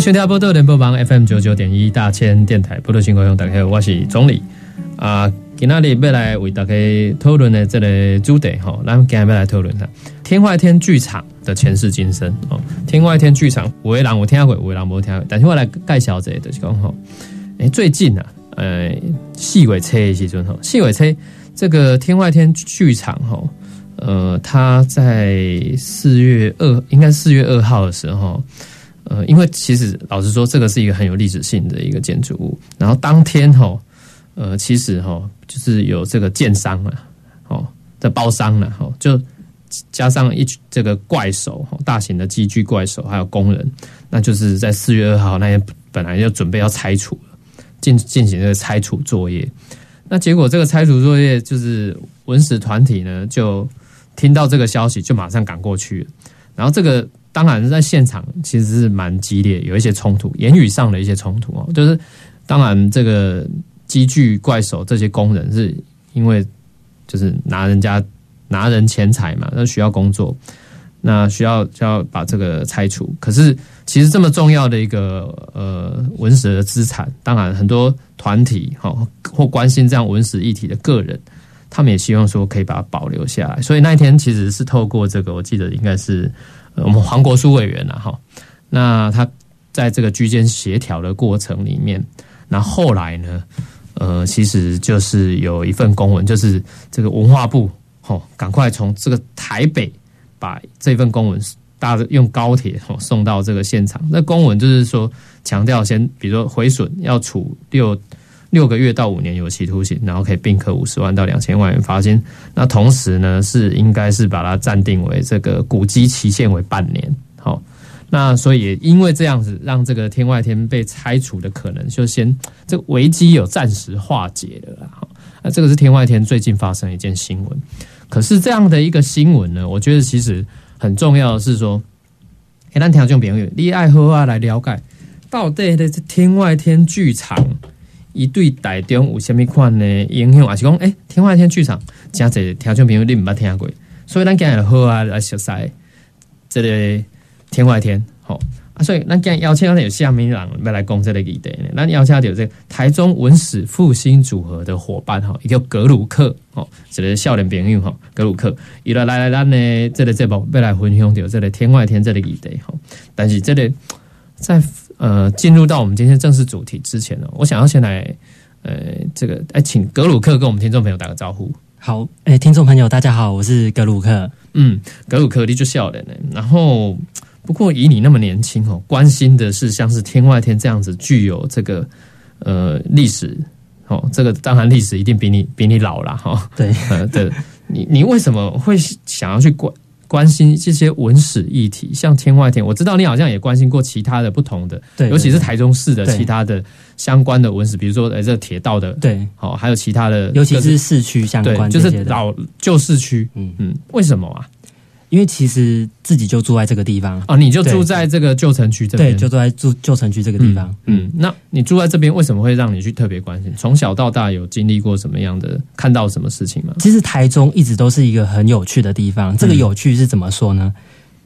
欢迎收听波多联播网 FM 九九点一大千电台波多新故乡，大家好，我是总理啊。今仔日要来为大家讨论的这个主题哈，咱们今天要来讨论下天外天剧场的前世今生哦。天外天剧场，有的人有听过，有的人无听过，但是我来介绍这个，就是讲哈，哎，最近啊，呃，细尾车的时阵哈，细尾车这个天外天剧场哈，呃，他在四月二，应该四月二号的时候。呃，因为其实老实说，这个是一个很有历史性的一个建筑物。然后当天哈，呃，其实哈，就是有这个建商啊，哦，的包商了哈，就加上一这个怪手，大型的机具怪手，还有工人，那就是在四月二号那天本来就准备要拆除了，进进行这个拆除作业。那结果这个拆除作业，就是文史团体呢，就听到这个消息，就马上赶过去。然后这个。当然是，在现场其实是蛮激烈，有一些冲突，言语上的一些冲突哦。就是当然，这个机具怪手这些工人是因为就是拿人家拿人钱财嘛，那需要工作，那需要就要把这个拆除。可是其实这么重要的一个呃文史的资产，当然很多团体哈或关心这样文史议题的个人，他们也希望说可以把它保留下来。所以那一天其实是透过这个，我记得应该是。我们黄国书委员呐，哈，那他在这个居间协调的过程里面，那后来呢，呃，其实就是有一份公文，就是这个文化部，吼，赶快从这个台北把这份公文搭用高铁送到这个现场。那公文就是说强调，先比如说毁损要处六六个月到五年有期徒刑，然后可以并科五十万到两千万元罚金。那同时呢，是应该是把它暂定为这个古迹期限为半年。好，那所以也因为这样子，让这个天外天被拆除的可能就先这个危机有暂时化解了。好，那这个是天外天最近发生的一件新闻。可是这样的一个新闻呢，我觉得其实很重要的是说，哎，咱听众朋友，你爱喝啊来了解到底的天外天剧场。一对台中有虾米款的影响，还是讲诶，天外天剧场真侪听众朋友你毋捌听过，所以咱今日好啊来熟悉这个天外天，吼啊，所以咱今日邀请有虾米人要来讲这个议题呢？咱邀请到这个台中文史复兴组合的伙伴吼，一个格鲁克哦，这个少年朋友吼，格鲁克，伊来来来咱呢这个节目要来分享到这个天外天这个议题吼，但是这个在。呃，进入到我们今天正式主题之前呢，我想要先来，呃，这个，哎，请格鲁克跟我们听众朋友打个招呼。好，哎，听众朋友，大家好，我是格鲁克。嗯，格鲁克，你就笑脸呢。然后，不过以你那么年轻哦，关心的是像是天外天这样子具有这个呃历史哦，这个当然历史一定比你比你老了哈。对，呃，对，你你为什么会想要去关？关心这些文史议题，像天外天，我知道你好像也关心过其他的不同的，对，尤其是台中市的其他的相关的文史，比如说呃这铁道的，对，好，还有其他的，尤其是市区相关，就是老旧市区，嗯。嗯，为什么啊？因为其实自己就住在这个地方哦，你就住在这个旧城区这边，对，就住在住旧城区这个地方。嗯，那你住在这边，为什么会让你去特别关心？从小到大有经历过什么样的，看到什么事情吗？其实台中一直都是一个很有趣的地方。这个有趣是怎么说呢？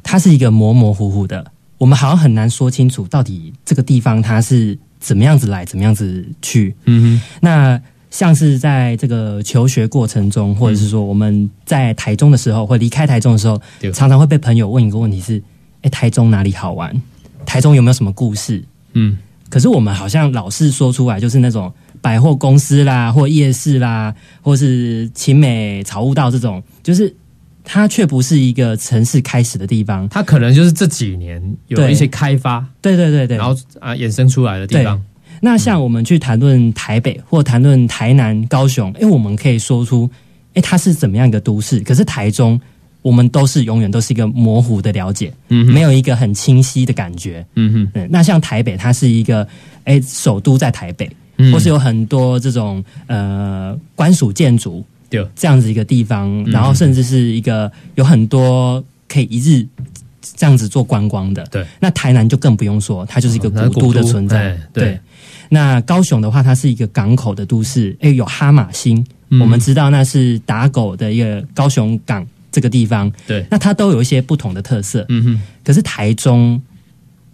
它是一个模模糊糊的，我们好像很难说清楚到底这个地方它是怎么样子来，怎么样子去。嗯哼，那。像是在这个求学过程中，或者是说我们在台中的时候，或离开台中的时候，常常会被朋友问一个问题是：哎，台中哪里好玩？台中有没有什么故事？嗯，可是我们好像老是说出来，就是那种百货公司啦，或夜市啦，或是晴美草悟道这种，就是它却不是一个城市开始的地方，它可能就是这几年有一些开发，对对对对，然后啊衍生出来的地方。那像我们去谈论台北或谈论台南、高雄，哎，我们可以说出，哎，它是怎么样一个都市？可是台中我们都是永远都是一个模糊的了解，嗯没有一个很清晰的感觉。嗯哼，嗯，那像台北，它是一个哎，首都在台北，嗯或是有很多这种呃官署建筑对，这样子一个地方，嗯然后甚至是一个有很多可以一日这样子做观光的。对，那台南就更不用说，它就是一个古都的存在。哎对，那高雄的话，它是一个港口的都市，哎，有哈马星，嗯。我们知道那是打狗的一个高雄港这个地方，对，那它都有一些不同的特色。嗯哼，可是台中，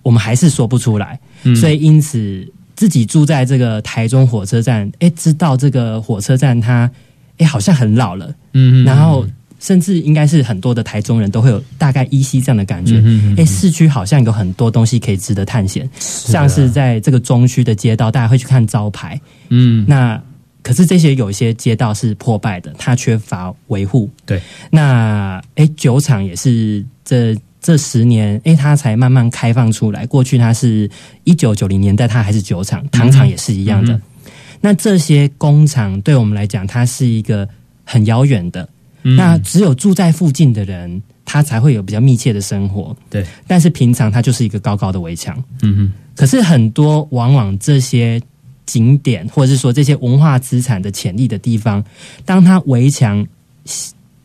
我们还是说不出来，嗯。所以因此自己住在这个台中火车站，哎，知道这个火车站它，哎，好像很老了，嗯嗯，然后甚至应该是很多的台中人都会有大概依稀这样的感觉。嗯哼嗯哼哎，市区好像有很多东西可以值得探险，像是在这个中区的街道，大家会去看招牌。嗯，那可是这些有一些街道是破败的，它缺乏维护。对，那诶，酒厂也是这这十年，诶，它才慢慢开放出来。过去它是一九九零年代，它还是酒厂，糖厂也是一样的。嗯那这些工厂对我们来讲，它是一个很遥远的。嗯那只有住在附近的人，他才会有比较密切的生活。对，但是平常它就是一个高高的围墙。嗯哼，可是很多往往这些景点，或者是说这些文化资产的潜力的地方，当它围墙，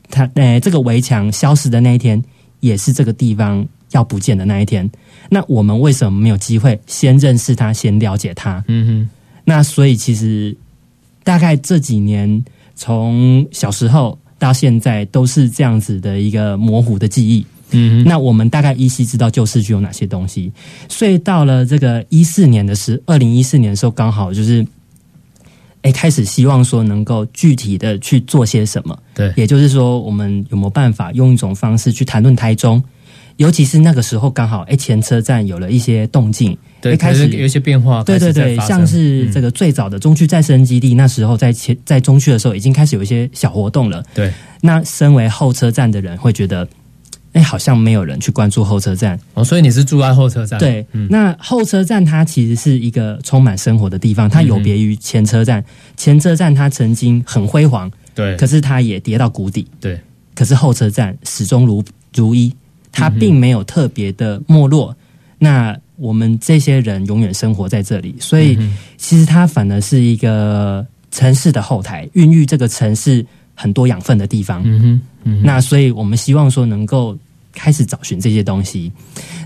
它呃这个围墙消失的那一天，也是这个地方要不见的那一天。那我们为什么没有机会先认识它，先了解它？嗯哼，那所以其实大概这几年，从小时候到现在，都是这样子的一个模糊的记忆。嗯，那我们大概依稀知道旧市区有哪些东西，所以到了这个一四年的时，二零一四年的时候，刚好就是，哎，开始希望说能够具体的去做些什么，对，也就是说，我们有没有办法用一种方式去谈论台中，尤其是那个时候刚好，哎，前车站有了一些动静，对，开始有一些变化，对对对，像是这个，最早的中区再生基地，那时候在前在中区的时候，已经开始有一些小活动了。对，那身为后车站的人会觉得，哎，好像没有人去关注后车站。哦，所以你是住在后车站，对，嗯。那后车站它其实是一个充满生活的地方，它有别于前车站。前车站它曾经很辉煌，对，可是它也跌到谷底。对，可是后车站始终如如一，它并没有特别的没落。那我们这些人永远生活在这里，所以嗯其实它反而是一个城市的后台，孕育这个城市很多养分的地方。嗯哼，嗯哼，那所以我们希望说能够开始找寻这些东西。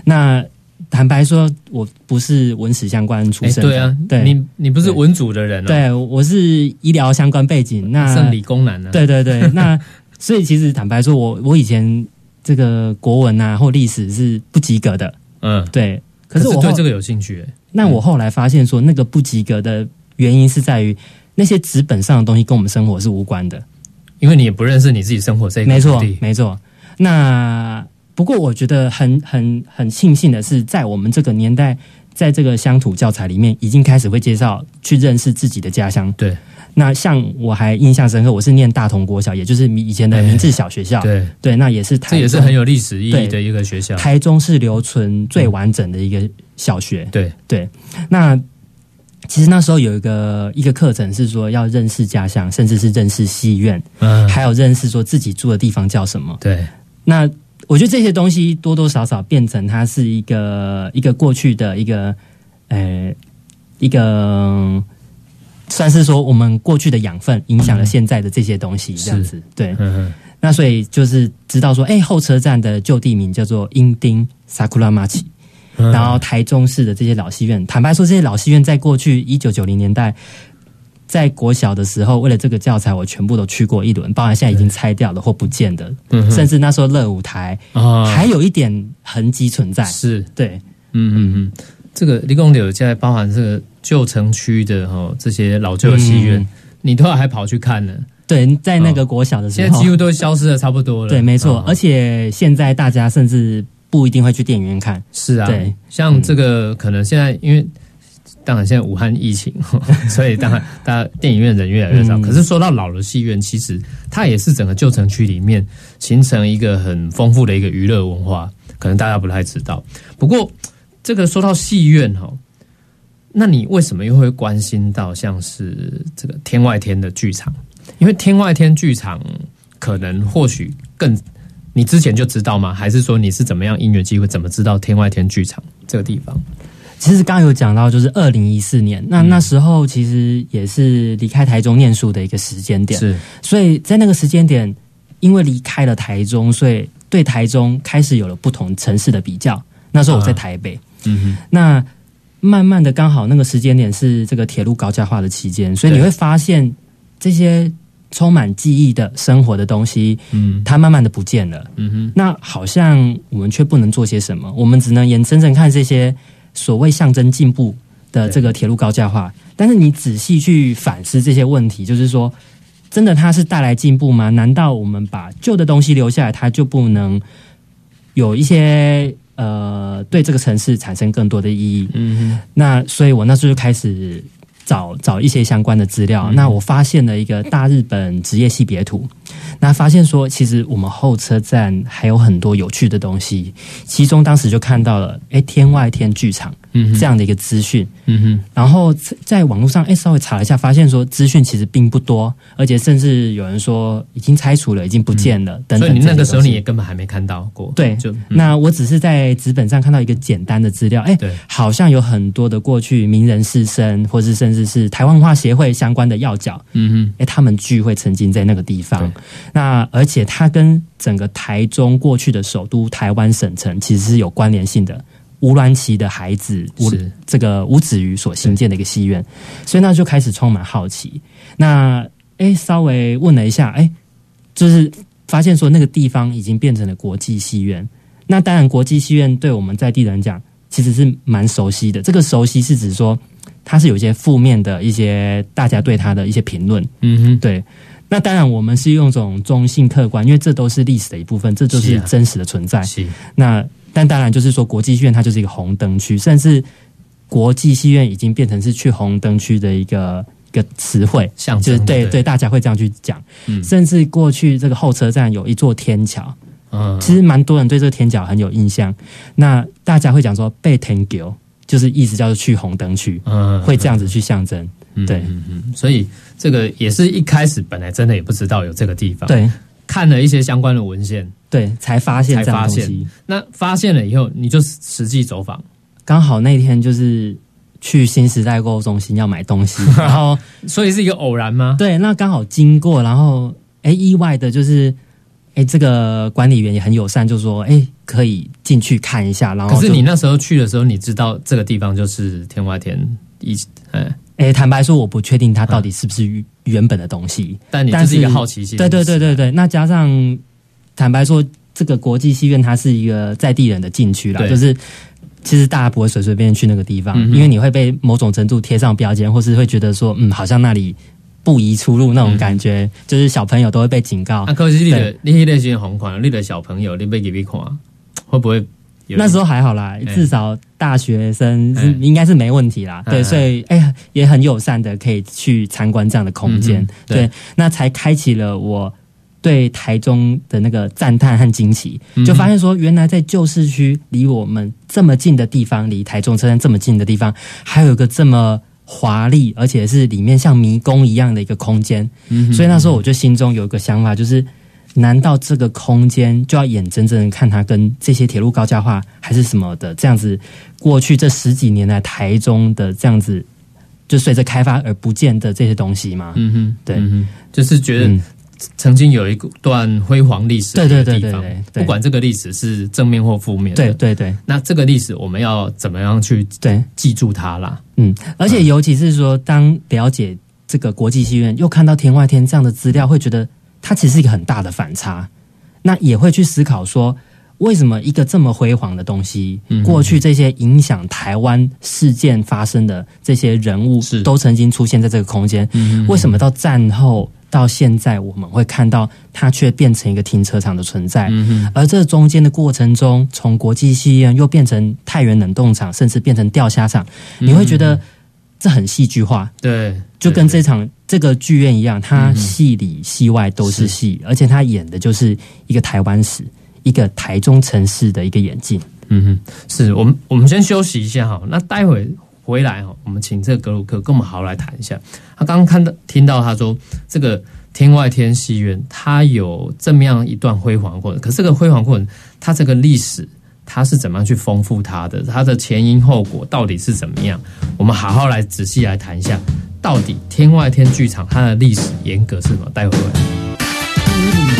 那坦白说，我不是文史相关出哎，身的，对啊，对。你你不是文组的人哦，，对，我是医疗相关背景，那剩理工男呢，，对对对，那所以其实坦白说，我我以前这个国文啊或历史是不及格的，嗯，对。可是我后对这个有兴趣，哎那我后来发现说，那个不及格的原因是在于那些纸本上的东西跟我们生活是无关的。因为你也不认识你自己生活这一没错没错。那不过我觉得很很很庆幸的是，在我们这个年代，在这个乡土教材里面，已经开始会介绍去认识自己的家乡。对。那像我还印象深刻，我是念大同国小，也就是以前的明治小学校。对，对，那也是台这也是很有历史意义的一个学校，台中是留存最完整的一个小学。对，对，那其实那时候有一个一个课程是说要认识家乡，甚至是认识戏院，嗯，还有认识说自己住的地方叫什么。对，那我觉得这些东西多多少少变成它是一个一个过去的一个呃一个。算是说我们过去的养分影响了现在的这些东西，这样子对。那所以就是知道说，哎、后车站的旧地名叫做英丁 Sakura Machi，嗯然后台中市的这些老戏院，坦白说，这些老戏院在过去一九九零年代，在国小的时候，为了这个教材，我全部都去过一轮，包含现在已经拆掉了或不见的，嗯甚至那时候乐舞台啊。还有一点痕迹存在。是，对，嗯嗯嗯，这个立功柳现在包含这个旧城区的哈这些老旧的戏院嗯，你都还跑去看呢，对，在那个国小的时候，现在几乎都消失的差不多了，对，没错，哦而且现在大家甚至不一定会去电影院看。是啊，对，像这个可能现在因为。当然，现在武汉疫情，所以当然大家电影院人越来越少。嗯可是说到老的戏院，其实它也是整个旧城区里面形成一个很丰富的一个娱乐文化，可能大家不太知道。不过这个说到戏院哈，那你为什么又会关心到像是这个天外天的剧场？因为天外天剧场可能或许更你之前就知道吗？还是说你是怎么样音乐机会，怎么知道天外天剧场这个地方？其实刚刚有讲到，就是二零一四年，那那时候其实也是离开台中念书的一个时间点，是，所以在那个时间点，因为离开了台中，所以对台中开始有了不同城市的比较。那时候我在台北，嗯哼。那慢慢的刚好那个时间点是这个铁路高架化的期间，所以你会发现这些充满记忆的生活的东西，嗯。它慢慢的不见了。嗯哼，那好像我们却不能做些什么，我们只能眼睁睁看这些所谓象征进步的这个铁路高架化。但是你仔细去反思这些问题，就是说，真的它是带来进步吗？难道我们把旧的东西留下来，它就不能有一些呃对这个城市产生更多的意义？嗯哼，那所以我那时候就开始找找一些相关的资料。嗯。那我发现了一个大日本职业系别图，那发现说其实我们候车站还有很多有趣的东西，其中当时就看到了哎天外天剧场嗯，这样的一个资讯。嗯哼，然后在在网络上，哎，稍微查了一下，发现说资讯其实并不多，而且甚至有人说已经拆除了，已经不见了、等等。嗯所以你那个时候你也根本还没看到过，对。就、嗯。那我只是在纸本上看到一个简单的资料，哎，对，好像有很多的过去名人士绅，或是甚至是台湾文化协会相关的要角，嗯哼哎，他们聚会曾经在那个地方。那而且它跟整个台中过去的首都台湾省城其实是有关联性的。吴鸾旗的孩子吴是这个吴子瑜所新建的一个戏院，所以那就开始充满好奇。那哎，稍微问了一下，哎，就是发现说那个地方已经变成了国际戏院。那当然，国际戏院对我们在地人讲，其实是蛮熟悉的。这个熟悉是指说，它是有一些负面的一些大家对它的一些评论。哼，嗯哼，对，那当然我们是用一种中性客观，因为这都是历史的一部分，这就是真实的存在。是，那但当然就是说，国际戏院它就是一个红灯区，甚至国际戏院已经变成是去红灯区的一个一个词汇，就是对对。对，大家会这样去讲。嗯。甚至过去这个候车站有一座天桥，嗯，其实蛮多人对这个天桥很有印象。那大家会讲说被天桥，就是意思叫做去红灯区，嗯会这样子去象征。对嗯嗯，所以这个也是一开始本来真的也不知道有这个地方，，对看了一些相关的文献，对，才发现才发现。那发现了以后，你就实际走访，刚好那天就是去新时代购物中心要买东西，然后所以是一个偶然吗？对，那刚好经过，然后哎，意外的就是。哎，这个管理员也很友善，就说：“哎，可以进去看一下。”然后可是你那时候去的时候，你知道这个地方就是天外天一，哎，哎，坦白说，我不确定它到底是不是原本的东西。但你是一个好奇心，对对对对对，那加上坦白说，这个国际戏院它是一个在地人的禁区啦，就是其实大家不会随随便便去那个地方，嗯因为你会被某种程度贴上标签，或是会觉得说，嗯，好像那里不宜出入那种感觉，就是小朋友都会被警告。啊，可是你的对你那类型红款，你的小朋友你被给别看，会不会有？那时候还好啦，至少大学生应该是没问题啦。对，哎所以哎、也很友善的可以去参观这样的空间嗯。对对，那才开启了我对台中的那个赞叹和惊奇，嗯就发现说，原来在旧市区离我们这么近的地方，离台中车站这么近的地方，还有一个这么华丽，而且是里面像迷宫一样的一个空间。嗯所以那时候我就心中有一个想法，就是难道这个空间就要眼睁睁的看它跟这些铁路高架化还是什么的这样子，过去这十几年来台中的这样子，就随着开发而不见的这些东西嘛？嗯哼，对嗯哼，就是觉得嗯，曾经有一段辉煌历史的对对对对。不管这个历史是正面或负面的，对对对。那这个历史我们要怎么样去对，记住它啦？嗯，而且尤其是说，当了解这个国际戏院，又看到天外天这样的资料，会觉得它其实是一个很大的反差。那也会去思考说，为什么一个这么辉煌的东西，嗯过去这些影响台湾事件发生的这些人物是，都曾经出现在这个空间，嗯为什么到战后到现在，我们会看到它却变成一个停车场的存在？而这中间的过程中，从国际戏院又变成太原冷冻厂，甚至变成钓虾场，你会觉得这很戏剧化，对，就跟对这场这个剧院一样，它戏里戏外都是是戏，而且它演的就是一个台湾史，一个台中城市的一个演进。嗯哼，是我们我们先休息一下哈，那待会回来哈，我们请这个格鲁克跟我们好好来谈一下。他刚刚看到听到他说，这个天外天戏院它有这么样一段辉煌过程，可是这个辉煌过程，它这个历史它是怎么样去丰富它的？它的前因后果到底是怎么样？我们好好来仔细来谈一下，到底天外天剧场它的历史严格是什么？待会回来。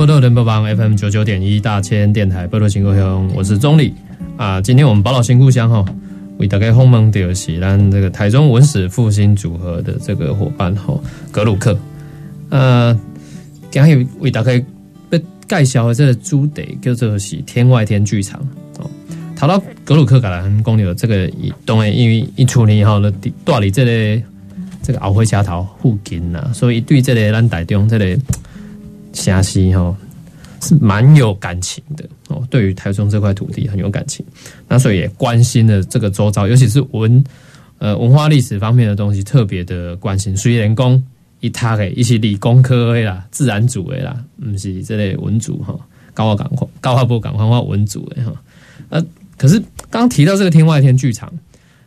波多人播帮 FM 九九点一大千电台波多新故乡，我是钟礼啊。今天我们宝岛新故乡哈，为大家访问的是咱这个台中文史复兴组合的这个伙伴哈，格鲁克。呃，今日为大家要介绍的这个主题叫做是天外天剧场哦。谈到格鲁克甲咱讲到这个，当然因为一处年后呢，住伫这个这个后会桥头附近呐，所以对这个咱台中这个。虾西哈是蛮有感情的哦，对于台中这块土地很有感情，那所以也关心了这个周遭，尤其是文呃文化历史方面的东西特别的关心。虽然工一他诶，一起理工科的啦、自然组的啦，不是这类文组哈，高华港高华部港 văn 化文组的哈。呃，可是刚刚提到这个天外天剧场，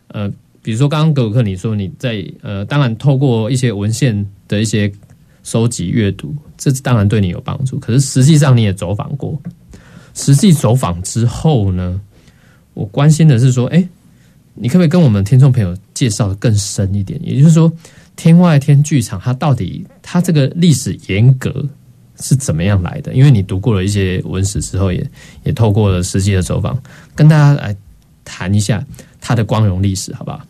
呃，比如说刚刚格鲁克你说你在呃，当然透过一些文献的一些。收集阅读，这当然对你有帮助。可是实际上你也走访过，实际走访之后呢，我关心的是说，哎，你可不可以跟我们听众朋友介绍的更深一点？也就是说，天外天剧场它到底它这个历史严格是怎么样来的？因为你读过了一些文史之后，也也透过了实际的走访，跟大家来谈一下它的光荣历史，好不好？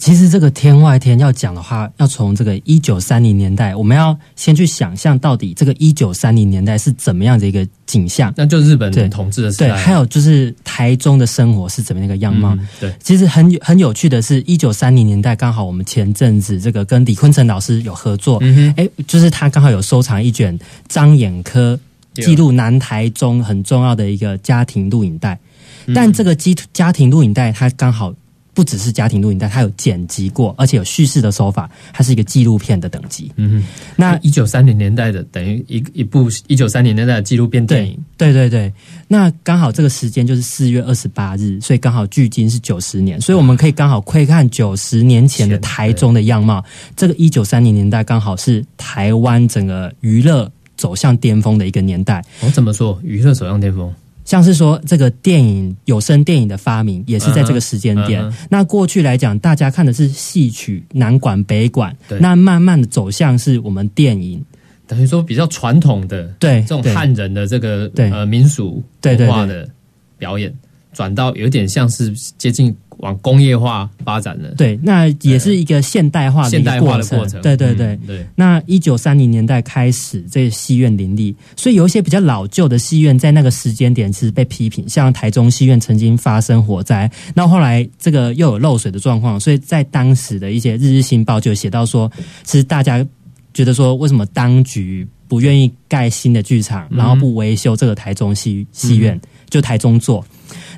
其实这个天外天要讲的话，要从这个一九三零年代，我们要先去想象到底这个一九三零年代是怎么样的一个景象。那就日本统治的时代。对，还有就是台中的生活是怎么样的一个样貌。嗯、对，其实很很有趣的是，一九三零年代刚好我们前阵子这个跟李坤城老师有合作，嗯哎，就是他刚好有收藏一卷张眼科记录南台中很重要的一个家庭录影带，嗯但这个机家庭录影带它刚好。不只是家庭录影带，它有剪辑过，而且有叙事的手法，它是一个纪录片的等级。嗯哼，那一九三零年代的等于一一部一九三零年代的纪录片电影。对对对，那刚好这个时间就是四月二十八日，所以刚好距今是九十年，所以我们可以刚好窥看九十年前的台中的样貌。这个一九三零年代刚好是台湾整个娱乐走向巅峰的一个年代。我、哦、怎么说？娱乐走向巅峰？像是说这个电影有声电影的发明，也是在这个时间点。嗯、那过去来讲，大家看的是戏曲，南管北管，那慢慢的走向是我们电影，等于说比较传统的对这种汉人的这个对。呃民俗文化的表演，转到有点像是接近往工业化发展的。对，那也是一个现代化的现代化的过程。对对对、嗯、对。那一九三零年代开始，这个戏院林立，所以有一些比较老旧的戏院，在那个时间点是被批评，像台中戏院曾经发生火灾，那后来这个又有漏水的状况，所以在当时的一些日日新报就写到说，其实大家觉得说，为什么当局不愿意盖新的剧场，然后不维修这个台中戏戏院，嗯、就台中做，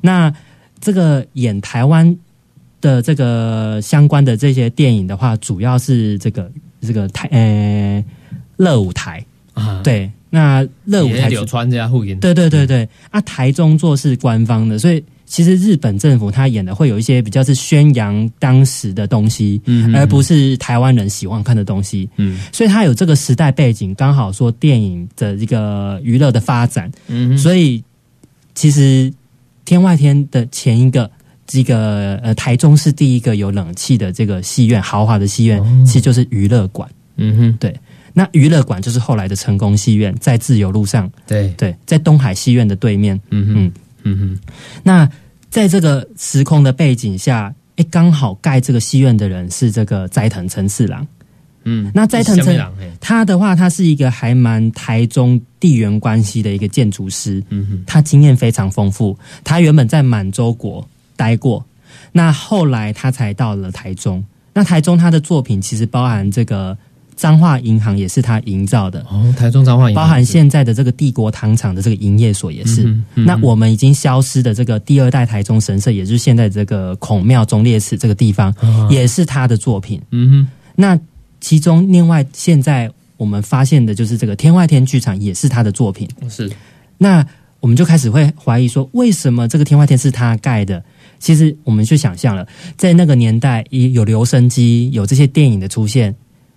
那这个演台湾。的这个相关的这些电影的话，主要是这个这个台呃乐舞台。啊，对，那乐舞台柳川这家附近，对对对对，啊，台中做是官方的，所以其实日本政府他演的会有一些比较是宣扬当时的东西，嗯，而不是台湾人喜欢看的东西，嗯，所以它有这个时代背景，刚好说电影的一个娱乐的发展，嗯，所以其实天外天的前一个。这个呃，台中是第一个有冷气的这个戏院，豪华的戏院，哦、其实就是娱乐馆。嗯哼，对。那娱乐馆就是后来的成功戏院，在自由路上。对对，在东海戏院的对面。嗯哼，嗯哼。那在这个时空的背景下，哎，刚好盖这个戏院的人是这个斋藤陈四郎。嗯，那斋藤陈下面人嘿他的话，他是一个还蛮台中地缘关系的一个建筑师，嗯哼，他经验非常丰富。他原本在满洲国待过，那后来他才到了台中。那台中他的作品其实包含这个彰化银行，也是他营造的。哦，台中彰化银行包含现在的这个帝国糖厂的这个营业所也是。嗯哼嗯那我们已经消失的这个第二代台中神社，也就是现在这个孔庙忠烈祠这个地方，啊也是他的作品。嗯哼那其中另外现在我们发现的就是这个天外天剧场也是他的作品。是那我们就开始会怀疑说，为什么这个天外天是他盖的？其实我们去想象了，在那个年代，有留声机，有这些电影的出现，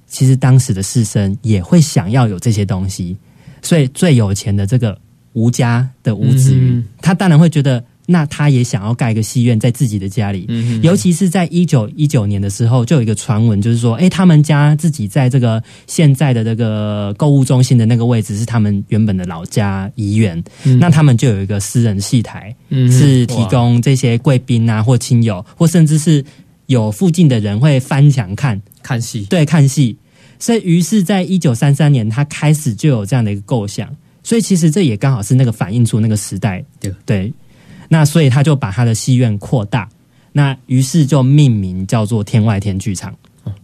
其实当时的士绅也会想要有这些东西。所以最有钱的这个吴家的吴子瑜，嗯他当然会觉得，那他也想要盖一个戏院在自己的家里。尤其是在一九一九年的时候，就有一个传闻，就是说，哎，他们家自己在这个现在的这个购物中心的那个位置是他们原本的老家怡园，那他们就有一个私人戏台，嗯是提供这些贵宾啊或亲友，或甚至是有附近的人会翻墙看，看戏，对，看戏。所以，于是，在一九三三年，他开始就有这样的一个构想。所以，其实这也刚好是那个反映出那个时代。对对，那所以他就把他的戏院扩大，那于是就命名叫做天外天剧场。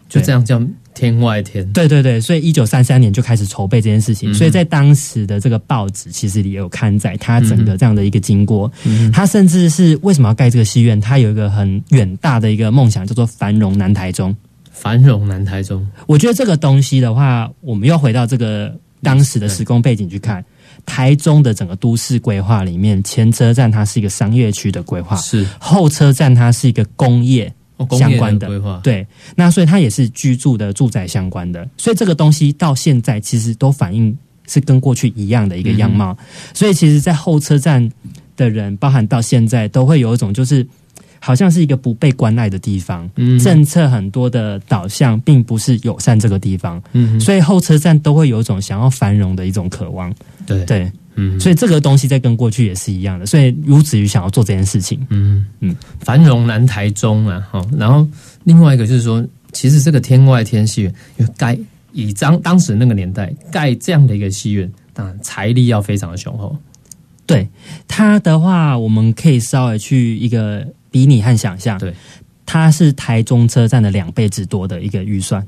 就这样叫天外天，对对对，所以一九三三年就开始筹备这件事情，嗯所以在当时的这个报纸其实也有刊载他整个这样的一个经过。嗯他甚至是为什么要盖这个戏院？他有一个很远大的一个梦想，叫做繁荣南台中。繁荣南台中，我觉得这个东西的话，我们又回到这个当时的时空背景去看。台中的整个都市规划里面，前车站它是一个商业区的规划，是。后车站它是一个工业相关的。规划，对，那所以它也是居住的住宅相关的，所以这个东西到现在其实都反映是跟过去一样的一个样貌。所以其实，在后车站的人，包含到现在，都会有一种就是好像是一个不被关爱的地方。嗯。政策很多的导向并不是友善这个地方，嗯所以后车站都会有一种想要繁荣的一种渴望。对，对，嗯所以这个东西在跟过去也是一样的。所以如子瑜想要做这件事情，嗯。嗯。嗯，繁荣南台中啊，哈，然后另外一个就是说，其实这个天外天戏院，因为盖以当当时那个年代盖这样的一个戏院，当然财力要非常的雄厚，对。它的话，我们可以稍微去一个比你和想象。对，它是台中车站的两倍之多的一个预算。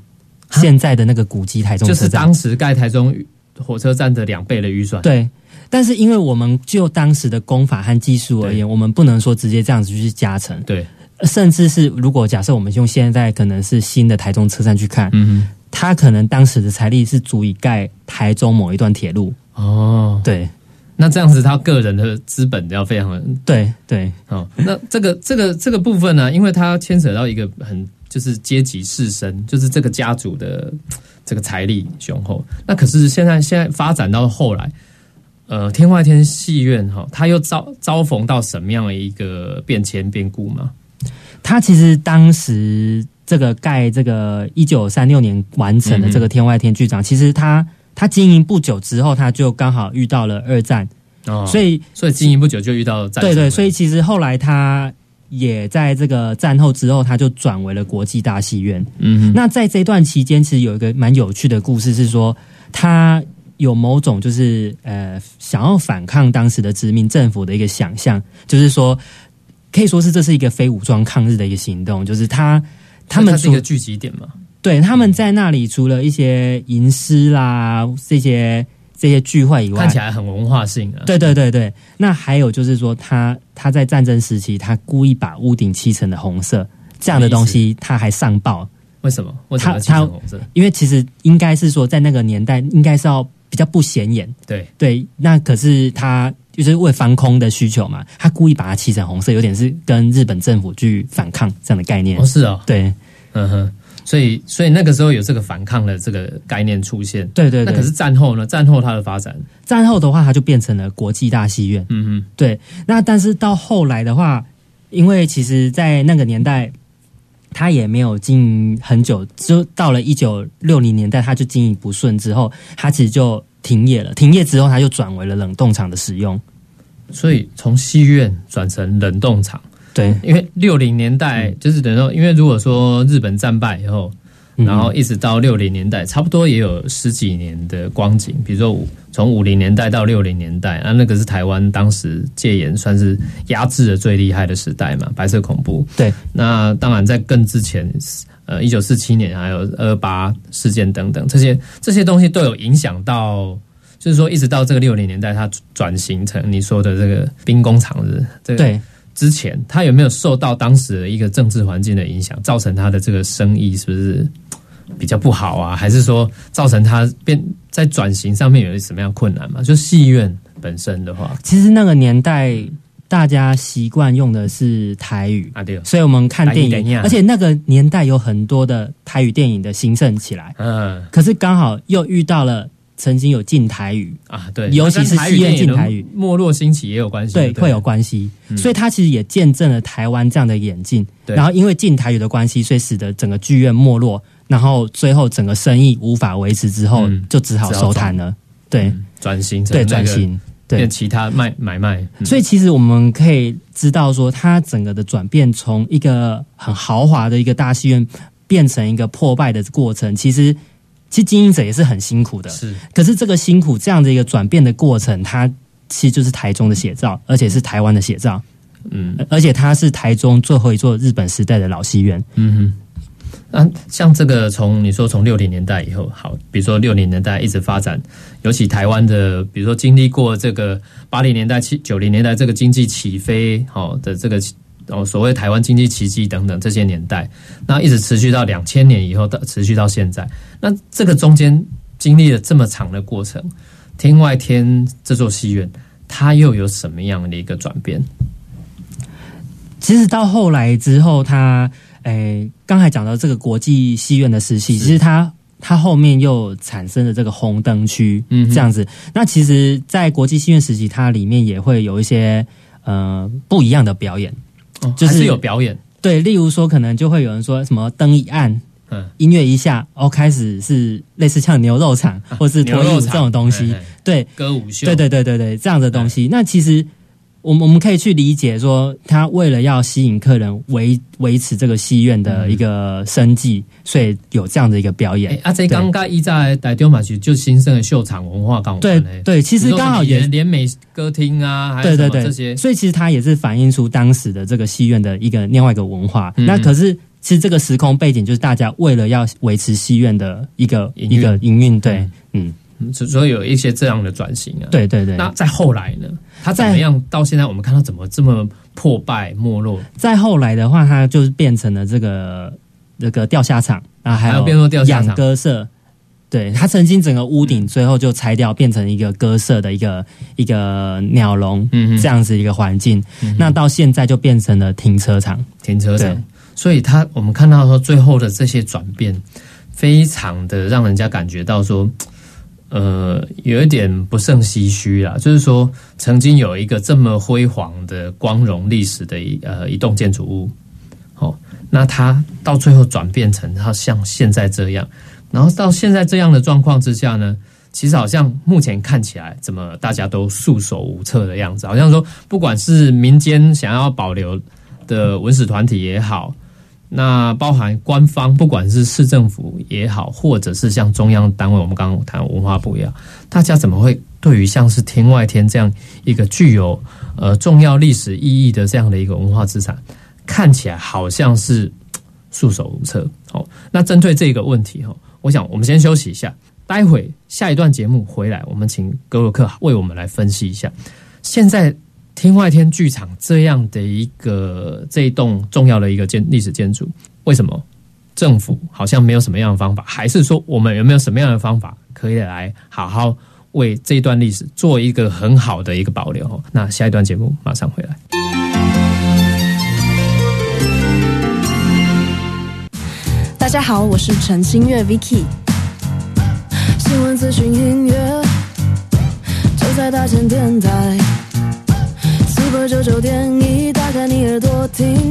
现在的那个古迹台中就是车站，当时盖台中火车站的两倍的预算，，对。但是因为我们就当时的工法和技术而言，我们不能说直接这样子去加成，对，甚至是如果假设我们用现在可能是新的台中车站去看，嗯它可能当时的财力是足以盖台中某一段铁路。哦，对那这样子他个人的资本要非常的对对哦，那这个这个这个部分呢，因为它牵扯到一个很就是阶级士绅，就是这个家族的这个财力雄厚。那可是现在现在发展到后来，呃，天外天戏院哈、他又遭遭逢到什么样的一个变迁变故吗？他其实当时这个盖这个一九三六年完成的这个天外天剧场，其实他他经营不久之后，他就刚好遇到了二战，哦，所以所以经营不久就遇到了。战对对，所以其实后来他也在这个战后之后，他就转为了国际大戏院。嗯，那在这段期间，其实有一个蛮有趣的故事，是说他有某种就是呃想要反抗当时的殖民政府的一个想象，就是说可以说是这是一个非武装抗日的一个行动，就是他他们是一个聚集点嘛，对他们在那里除了一些吟诗啦这些这些聚会以外，看起来很文化性啊。对对对对，那还有就是说他他在战争时期，他故意把屋顶漆成的红色。这样的东西他还上报，为什么？为什么它漆成红色？因为其实应该是说，在那个年代应该是要比较不显眼，对，对。那可是他就是为防空的需求嘛，他故意把它漆成红色，有点是跟日本政府去反抗这样的概念。哦是哦，对嗯哼，所以所以那个时候有这个反抗的这个概念出现。对对对。那可是战后呢？战后它的发展，战后的话，它就变成了国际大戏院。嗯对，那但是到后来的话，因为其实，在那个年代，他也没有经营很久，就到了一九六零年代，他就经营不顺之后，他其实就停业了。停业之后，他就转为了冷冻厂的使用。所以从戏院转成冷冻厂，对，因为六零年代就是等于说，因为如果说日本战败以后，嗯然后一直到六零年代，差不多也有十几年的光景。比如说五从五零年代到六零年代，啊，那个是台湾当时戒严算是压制的最厉害的时代嘛，白色恐怖。对，那当然在更之前，呃，一九四七年还有二八事件等等，这些这些东西都有影响到。就是说，一直到这个六零年代，它转型成你说的这个兵工厂的这个对，之前，他有没有受到当时的一个政治环境的影响，造成他的这个生意是不是比较不好啊？还是说造成他变在转型上面有什么样困难嘛？就戏院本身的话，其实那个年代大家习惯用的是台语，啊对，所以我们看电影，而且那个年代有很多的台语电影的兴盛起来，嗯。可是刚好又遇到了曾经有禁台语，啊对，尤其是戏院电影的进台语。没落兴起也有关系，对，不会有关系。所以它其实也见证了台湾这样的演进。对。然后因为禁台语的关系，所以使得整个剧院没落，然后最后整个生意无法维持之后，嗯。就只好收摊了。对。转型成对，那个转型。对。其他卖买卖，嗯。所以其实我们可以知道说，它整个的转变从一个很豪华的一个大戏院，变成一个破败的过程，其实其实经营者也是很辛苦的。是可是这个辛苦这样的一个转变的过程，它其实就是台中的写照，而且是台湾的写照，嗯而且它是台中最后一座日本时代的老戏院。嗯哼。那像这个从你说从六零年代以后，好，比如说六零年代一直发展，尤其台湾的，比如说经历过这个八零年代、七九零年代这个经济起飞，好的这个哦所谓台湾经济奇迹等等这些年代，那一直持续到两千年以后，到持续到现在，那这个中间经历了这么长的过程，天外天这座戏院，它又有什么样的一个转变？其实到后来之后，它诶，刚才讲到这个国际戏院的时期，其实它它后面又产生了这个红灯区，嗯哼这样子。那其实，在国际戏院时期，它里面也会有一些呃不一样的表演。哦，就是有表演，对，例如说，可能就会有人说什么灯一暗，嗯，音乐一下，哦，开始是类似像牛肉场或是脱衣舞这种东西。嘿，嘿对，歌舞秀，对对对对对，这样的东西。那其实我们我们可以去理解说，他为了要吸引客人维维持这个戏院的一个生计，所以有这样的一个表哎、演。啊，这刚刚一在台中嘛，就就新生的秀场文化港对对，其实刚好也连连美歌厅啊，还有对对对。这些，所以其实它也是反映出当时的这个戏院的一个另外一个文化。嗯。那可是其实这个时空背景就是大家为了要维持戏院的一个一个营运，对，嗯，嗯所所以有一些这样的转型啊。，对对对。那再后来呢？它怎么样？到现在我们看到怎么这么破败没落？再后来的话，它就是变成了这个这个钓虾场啊，还还有变成钓虾场养鸽舍。对，它曾经整个屋顶最后就拆掉，变成一个鸽舍的一个一个鸟笼，嗯这样子一个环境。嗯那到现在就变成了停车场。停车场，所以它我们看到说最后的这些转变，非常的让人家感觉到说，呃，有一点不胜唏嘘啦。就是说，曾经有一个这么辉煌的光荣历史的一呃一栋建筑物，哦，那它到最后转变成它像现在这样，然后到现在这样的状况之下呢？其实好像目前看起来，怎么大家都束手无策的样子，好像说不管是民间想要保留的文史团体也好，那包含官方，不管是市政府也好，或者是像中央单位，我们刚刚谈文化部也好，大家怎么会对于像是天外天这样一个具有呃重要历史意义的这样的一个文化资产，看起来好像是束手无策？好，那针对这个问题哈，我想我们先休息一下，待会下一段节目回来，我们请格鲁克为我们来分析一下现在。天外天剧场这样的一个这一栋重要的一个建历史建筑，为什么政府好像没有什么样的方法？还是说我们有没有什么样的方法可以来好好为这段历史做一个很好的一个保留？那下一段节目马上回来。大家好，我是陈新月 Vicky。新闻资讯音乐就在大千电台如果99点一，打开你耳朵听。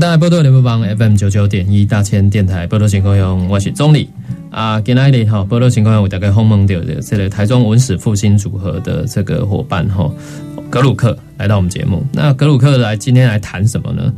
大家波多联播帮 FM 九九点一大千电台波多情况用，我是钟理啊。今天里哈波多情况用，我大概轰蒙掉的这个台中文史复兴组合的这个伙伴哈格鲁克来到我们节目。那格鲁克来今天来谈什么呢？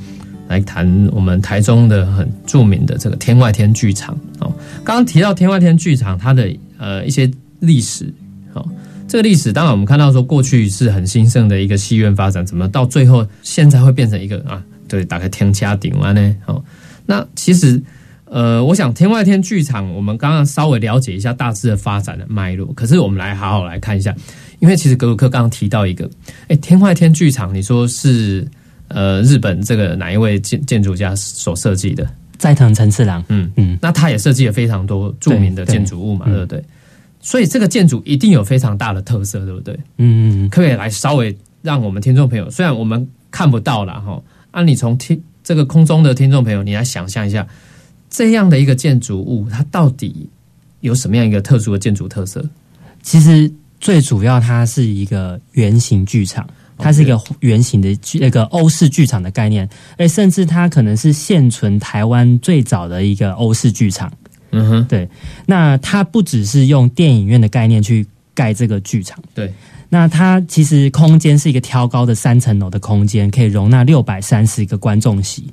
来谈我们台中的很著名的这个天外天剧场哦。刚刚提到天外天剧场，它的呃一些历史哦。这个历史当然我们看到说过去是很兴盛的一个戏院发展，怎么到最后现在会变成一个啊？对，打开天家顶完呢？哦，那其实呃，我想天外天剧场，我们刚刚稍微了解一下大致的发展的脉络。可是我们来好好来看一下，因为其实格鲁克刚刚提到一个，哎，天外天剧场，你说是呃日本这个哪一位建建筑家所设计的？斋藤陈次郎，嗯嗯，那他也设计了非常多著名的建筑物嘛，对对不对？所以这个建筑一定有非常大的特色，对不对？嗯嗯可不可以来稍微让我们听众朋友，虽然我们看不到了哈，啊，你从听这个空中的听众朋友，你来想象一下，这样的一个建筑物，它到底有什么样一个特殊的建筑特色？其实最主要它是一个圆形剧场。它是一个圆形的剧那个欧式剧场的概念，哎，甚至它可能是现存台湾最早的一个欧式剧场。嗯哼，对，那它不只是用电影院的概念去盖这个剧场，对，那它其实空间是一个挑高的三层楼的空间，可以容纳六百三十个观众席。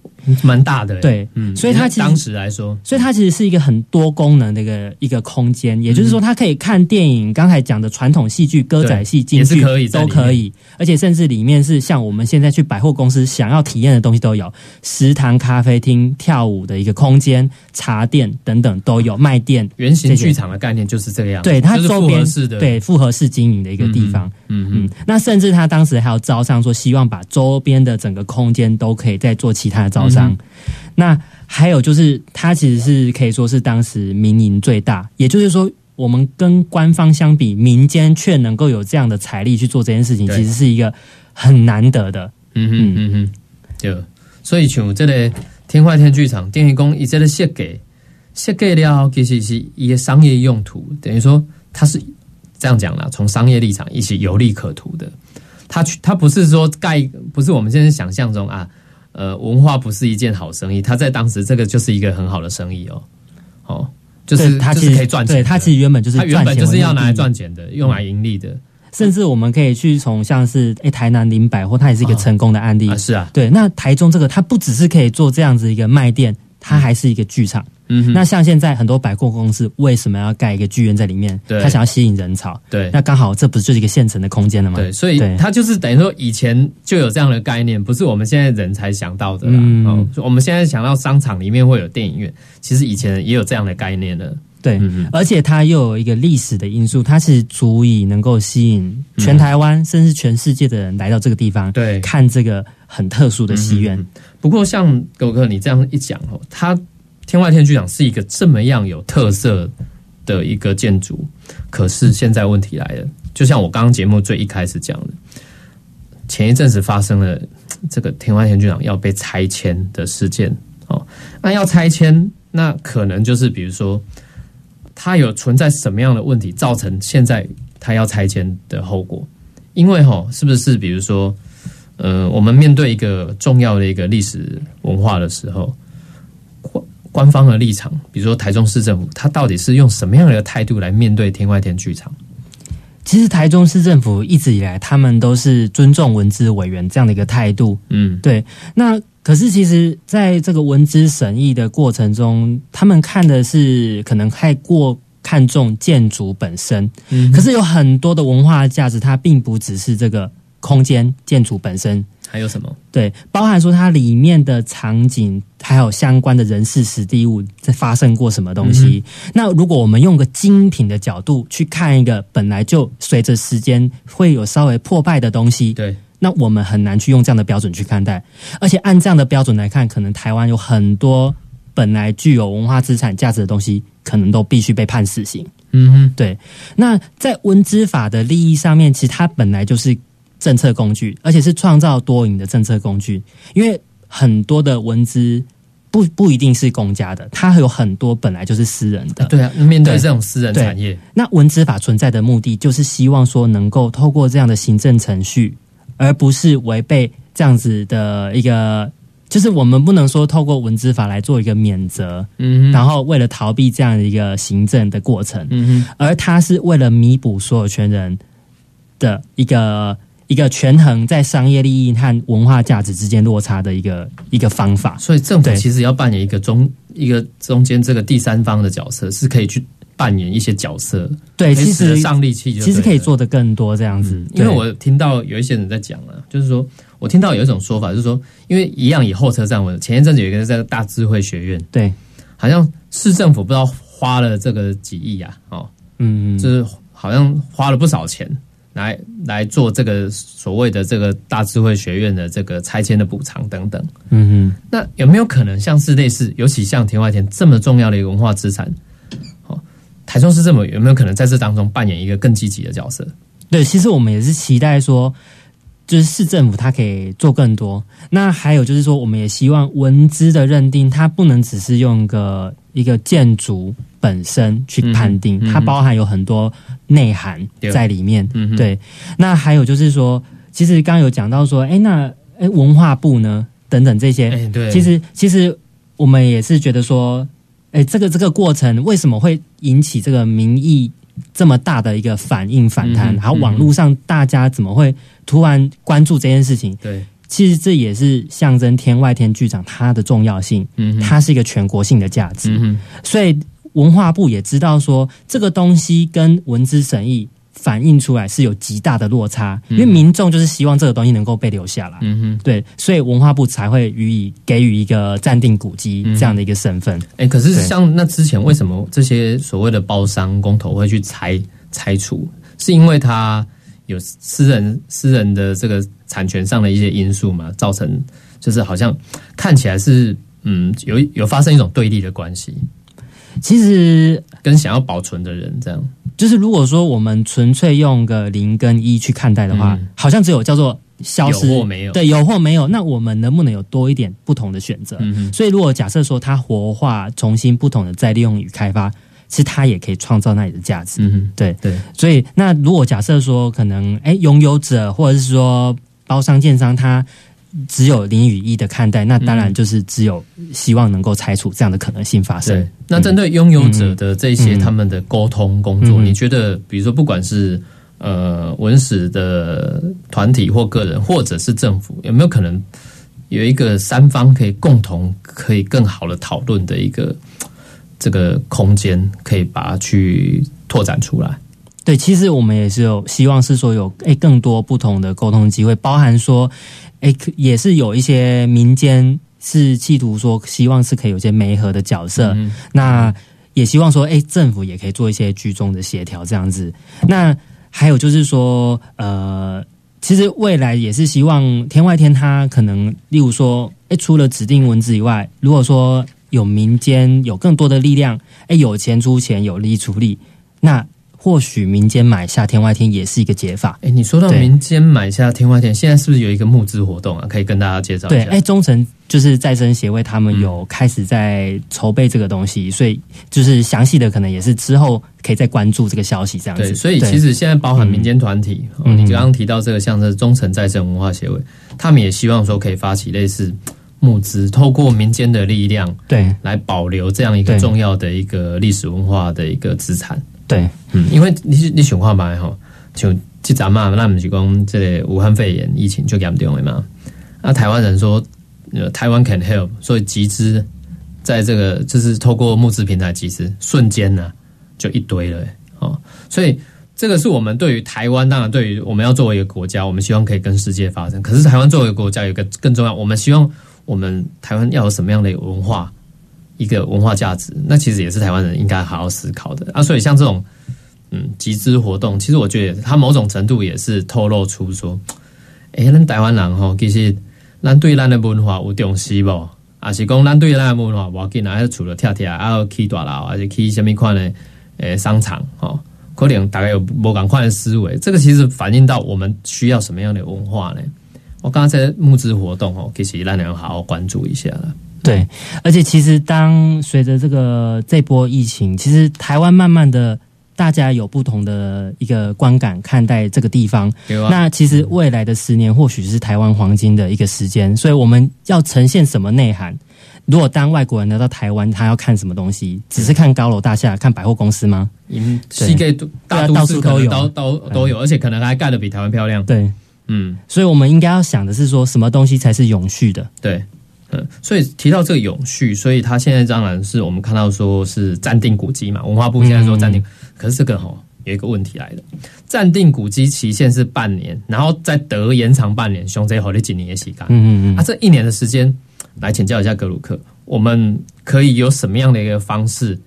蛮大的，对嗯，所以它其实当时来说，所以它其实是一个很多功能的一个一个空间，也就是说，它可以看电影，刚才讲的传统戏剧、歌仔戏、京剧也是可以都可以，而且甚至里面是像我们现在去百货公司想要体验的东西都有，食堂、咖啡厅、跳舞的一个空间、茶店等等都有，卖店。圆形剧场的概念就是这个样子，对它周边复合式的，，对复合式经营的一个地方，嗯嗯嗯，那甚至他当时还有招商说，希望把周边的整个空间都可以再做其他的招商。嗯那还有就是，他其实是可以说是当时民营最大，也就是说，我们跟官方相比，民间却能够有这样的财力去做这件事情，其实是一个很难得的。嗯哼嗯哼，对。所以像这个天外天剧场，电影工以这个设计设计了，其实是一个商业用途，等于说它是这样讲啦，从商业立场一起有利可图的。它去它不是说盖，不是我们现在想象中啊，呃，文化不是一件好生意，它在当时这个就是一个很好的生意哦，哦，就是就对它其实可以赚钱的，对它其实原本就是它原本就是要拿来赚钱的，用来盈利的。甚至我们可以去从像是诶台南林百货，它也是一个成功的案例。啊，是啊，对，那台中这个它不只是可以做这样子一个卖店，它还是一个剧场。嗯，那像现在很多百货公司为什么要盖一个剧院在里面？对它想要吸引人潮。对。那刚好这不是就是一个现成的空间了吗？对，所以它就是等于说以前就有这样的概念，不是我们现在人才想到的啦。嗯哦，我们现在想到商场里面会有电影院，其实以前也有这样的概念的。对，而且它又有一个历史的因素，它是足以能够吸引全台湾、甚至全世界的人来到这个地方，对看这个很特殊的戏院。嗯不过像狗哥你这样一讲哦，它天外天剧场是一个这么样有特色的一个建筑，可是现在问题来了，就像我刚刚节目最一开始讲的，前一阵子发生了这个天外天剧场要被拆迁的事件哦，那要拆迁，那可能就是比如说它有存在什么样的问题，造成现在它要拆迁的后果？因为哈、是不是比如说？呃，我们面对一个重要的一个历史文化的时候，官官方的立场，比如说台中市政府，它到底是用什么样的一个态度来面对天外天剧场？其实台中市政府一直以来，他们都是尊重文资委员这样的一个态度。嗯，对，那可是其实在这个文资审议的过程中，他们看的是可能太过看重建筑本身，嗯可是有很多的文化价值，它并不只是这个空间建筑本身。还有什么？对，包含说它里面的场景，还有相关的人事、史地物在发生过什么东西。那如果我们用个精品的角度去看一个本来就随着时间会有稍微破败的东西，对，那我们很难去用这样的标准去看待，而且按这样的标准来看，可能台湾有很多本来具有文化资产价值的东西，可能都必须被判死刑。嗯哼，对，那在文资法的利益上面，其实它本来就是政策工具，而且是创造多赢的政策工具。因为很多的文资不不一定是公家的，它有很多本来就是私人的。对啊，面对对这种私人产业，那文资法存在的目的，就是希望说能够透过这样的行政程序，而不是违背这样子的一个。就是我们不能说透过文字法来做一个免责，嗯，然后为了逃避这样的一个行政的过程，嗯，而它是为了弥补所有权人的一个一个权衡在商业利益和文化价值之间落差的一个一个方法。所以政府其实要扮演一个中一个中间这个第三方的角色，是可以去扮演一些角色，对，其实上力气就，其实可以做的更多这样子，嗯因为我听到有一些人在讲啊，就是说我听到有一种说法，就是说，因为一样以后车站为前一阵子有一个在大智慧学院，对，好像市政府不知道花了这个几亿啊，哦，嗯，就是好像花了不少钱来来做这个所谓的这个大智慧学院的这个拆迁的补偿等等。嗯哼，那有没有可能像是类似，尤其像田外田这么重要的一个文化资产，哦，台中市政府有没有可能在这当中扮演一个更积极的角色？对，其实我们也是期待说，就是市政府它可以做更多。那还有就是说，我们也希望文资的认定，它不能只是用个一个建筑本身去判定，它包含有很多内涵在里面。对，那还有就是说，其实刚刚有讲到说，哎，那哎文化部呢，等等这些，哎、对，其实其实我们也是觉得说，哎，这个这个过程为什么会引起这个民意这么大的一个反应反弹？嗯然后网络上大家怎么会突然关注这件事情？对，其实这也是象征天外天剧场它的重要性，嗯哼，它是一个全国性的价值，嗯，所以文化部也知道说这个东西跟文字审议。反映出来是有极大的落差，因为民众就是希望这个东西能够被留下来，嗯哼。对，所以文化部才会予以给予一个暂定古迹这样的一个身份。哎、可是像那之前为什么这些所谓的包商公投会去拆拆除？是因为它有私人私人的这个产权上的一些因素嘛，造成就是好像看起来是嗯有有发生一种对立的关系，其实跟想要保存的人这样。就是如果说我们纯粹用个零跟一去看待的话，嗯好像只有叫做消失没有对，有或没有。那我们能不能有多一点不同的选择？嗯，所以，如果假设说它活化、重新不同的再利用与开发，其实它也可以创造那里的价值。对，对，所以那如果假设说可能哎拥有者或者是说包商建商他只有零与一的看待，那当然就是只有希望能够拆除这样的可能性发生。。那针对拥有者的这些嗯他们的沟通工作，嗯你觉得，比如说不管是呃文史的团体或个人，或者是政府，有没有可能有一个三方可以共同可以更好的讨论的一个这个空间，可以把它去拓展出来？对，其实我们也是有希望是说有诶更多不同的沟通机会，包含说诶可也是有一些民间是企图说希望是可以有些媒合的角色，嗯那也希望说诶政府也可以做一些居中的协调这样子。那还有就是说呃。其实未来也是希望天外天它可能，例如说，诶，除了指定文字以外，如果说有民间有更多的力量，诶，有钱出钱，有力出力，那或许民间买下天外天也是一个解法。哎，你说到民间买下天外天，现在是不是有一个募资活动啊？可以跟大家介绍一对，下。哎，中诚就是再生协会，他们有开始在筹备这个东西，所以就是详细的可能也是之后可以再关注这个消息这样子。对，所以其实现在包含民间团体，你刚刚提到这个像是中诚再生文化协会，他们也希望说可以发起类似募资，透过民间的力量对来保留这样一个重要的一个历史文化的一个资产。对嗯，因为你你想看嘛吼，像这阵嘛，那不是讲这个武汉肺炎疫情就严重的嘛，那台湾人说，呃，台湾 can help，所以集资在这个就是透过募资平台集资，瞬间呢、就一堆了哦，所以这个是我们对于台湾，当然对于我们要作为一个国家，我们希望可以跟世界发展。可是台湾作为一个国家，有一个更重要，我们希望我们台湾要有什么样的文化，一个文化价值，那其实也是台湾人应该好好思考的啊。所以像这种嗯集资活动，其实我觉得它某种程度也是透露出说，诶、咱台湾人吼，其实咱对咱的文化有重视无？啊，是讲咱对咱的文化无要紧啊，还除了跳跳，还要去大楼，还是去什么款的诶商场吼？可能大概有无共款的思维，这个其实反映到我们需要什么样的文化呢？我刚刚在募资活动哦，其实咱要好好关注一下了。对，而且其实当随着这个这波疫情，其实台湾慢慢的大家有不同的一个观感看待这个地方。啊，那其实未来的十年或许是台湾黄金的一个时间，所以我们要呈现什么内涵？如果当外国人来到台湾，他要看什么东西？只是看高楼大厦、看百货公司吗？因世界都大都到市可能处都有都都都有，而且可能还盖的比台湾漂亮。对，嗯，所以我们应该要想的是说什么东西才是永续的？对，嗯，所以提到这个永续，所以他现在当然是我们看到说是暂定古迹嘛，文化部现在说暂定，可是这个哈、有一个问题来的，暂定古迹期限是半年，然后再得延长半年，熊贼好的几年也洗干。嗯嗯啊，这一年的时间，来请教一下格鲁克，我们可以有什么样的一个方式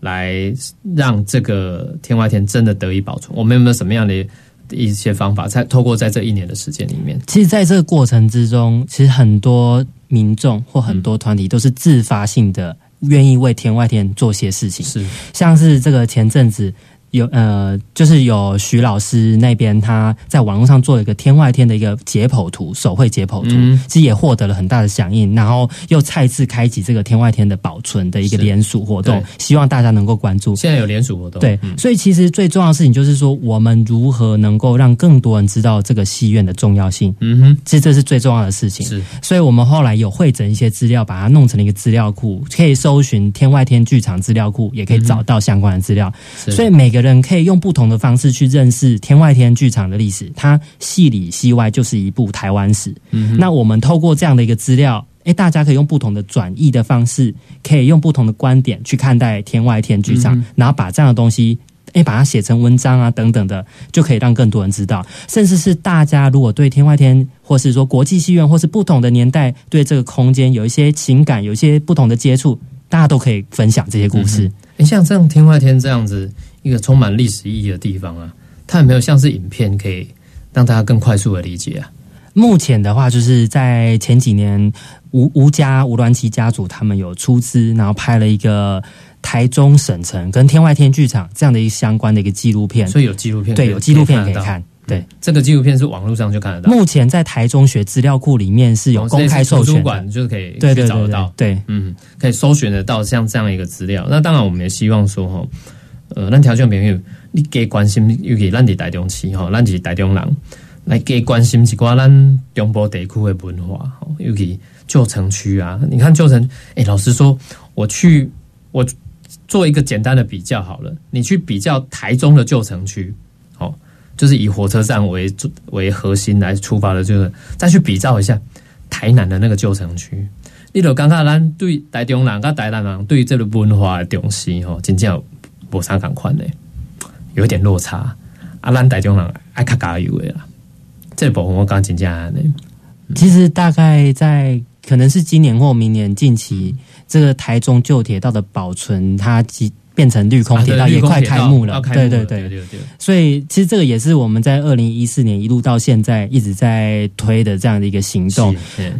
来让这个天外天真的得以保存？我们有没有什么样的一些方法，在透过在这一年的时间里面？其实，在这个过程之中，其实很多民众或很多团体都是自发性的，愿意为天外天做些事情。是像是这个前阵子有呃，就是有徐老师那边他在网络上做了一个天外天的一个解剖图，手绘解剖图，嗯其实也获得了很大的响应，然后又再次开启这个天外天的保存的一个是联署活动，希望大家能够关注。现在有联署活动，对，嗯所以其实最重要的事情就是说，我们如何能够让更多人知道这个戏院的重要性。嗯哼，其实这是最重要的事情。是所以我们后来有汇整一些资料，把它弄成了一个资料库，可以搜寻天外天剧场资料库，也可以找到相关的资料。是所以每个人可以用不同的方式去认识天外天剧场的历史，它戏里戏外就是一部台湾史。嗯那我们透过这样的一个资料，诶，大家可以用不同的转译的方式，可以用不同的观点去看待天外天剧场，嗯然后把这样的东西。诶，把它写成文章啊，等等的，就可以让更多人知道。甚至是大家如果对天外天，或是说国际戏院，或是不同的年代，对这个空间有一些情感，有一些不同的接触，大家都可以分享这些故事。你像这样天外天这样子一个充满历史意义的地方啊，它有没有像是影片可以让大家更快速的理解啊？目前的话，就是在前几年，吴吴家吴鸾奇家族他们有出资，然后拍了一个台中省城跟天外天剧场这样的一个相关的一个纪录片。所以有纪录片可以，对，有纪录片可以。看。对，这个纪录片是网络上就看得到，目前在台中学资料库里面是有公开授权就是可以对找得到，对，嗯，可以搜寻得到像这样一个资料。那当然，我们也希望说哈，呃，咱条件朋友，你给关心，尤其咱伫台中市吼，咱是台中人，来给关心一寡咱中部地区的文化，吼，尤其旧城区啊。你看旧城，哎、老实说，我去我做一个简单的比较好了，你去比较台中的旧城区，哦，就是以火车站为为核心来出发的，就是再去比较一下台南的那个旧城区。你就感觉咱对台中人跟台南人对这个文化的重视吼，真正无啥共款的，有一点落差。啊，咱台中人爱较加油的啦，这部分我讲真正安尼。其实大概在可能是今年或明年近期，这个台中旧铁道的保存，它即变成绿空铁道，也快开幕了。对对对，对对对，所以其实这个也是我们在二零一四年一路到现在一直在推的这样的一个行动。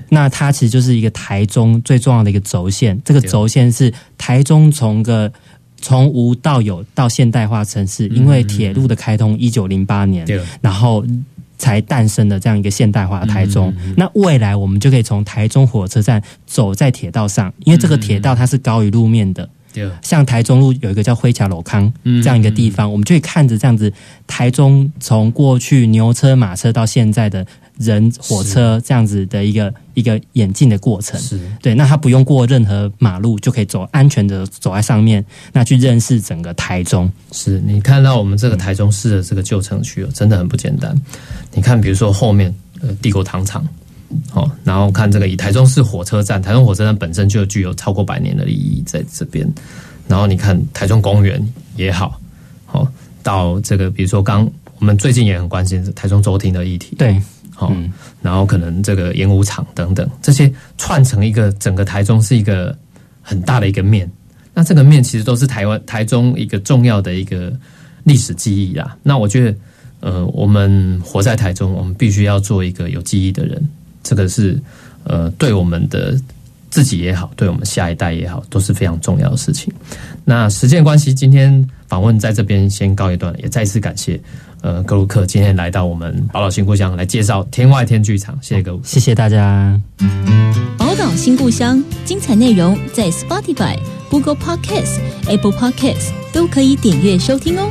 那它其实就是一个台中最重要的一个轴线，这个对轴线是台中从个从无到有到现代化城市，嗯因为铁路的开通一九零八年，然后才诞生的这样一个现代化的台中。那未来我们就可以从台中火车站走在铁道上，因为这个铁道它是高于路面的。对，像台中路有一个叫灰桥楼康嗯这样一个地方，我们就可以看着这样子台中从过去牛车马车到现在的人火车这样子的一个一个演进的过程。是对，那他不用过任何马路就可以走安全的走在上面，那去认识整个台中。是，你看到我们这个台中市的这个旧城区哦，真的很不简单。你看，比如说后面呃帝国糖厂，哦，然后看这个以台中市火车站，台中火车站本身就具有超过百年的意义在这边。然后你看台中公园也好，哦，到这个比如说刚我们最近也很关心台中州厅的议题，对，好、嗯然后可能这个演武场等等，这些串成一个整个台中是一个很大的一个面。那这个面其实都是台湾台中一个重要的一个历史记忆啦。那我觉得，呃，我们活在台中，我们必须要做一个有记忆的人，这个是呃，对我们的自己也好，对我们下一代也好，都是非常重要的事情。那时间关系，今天访问在这边先告一段落，也再次感谢呃格鲁克今天来到我们宝岛新故乡来介绍天外天剧场，谢谢各位。谢谢大家。宝岛新故乡精彩内容在 Spotify、Google Podcasts、Apple Podcasts 都可以点阅收听哦。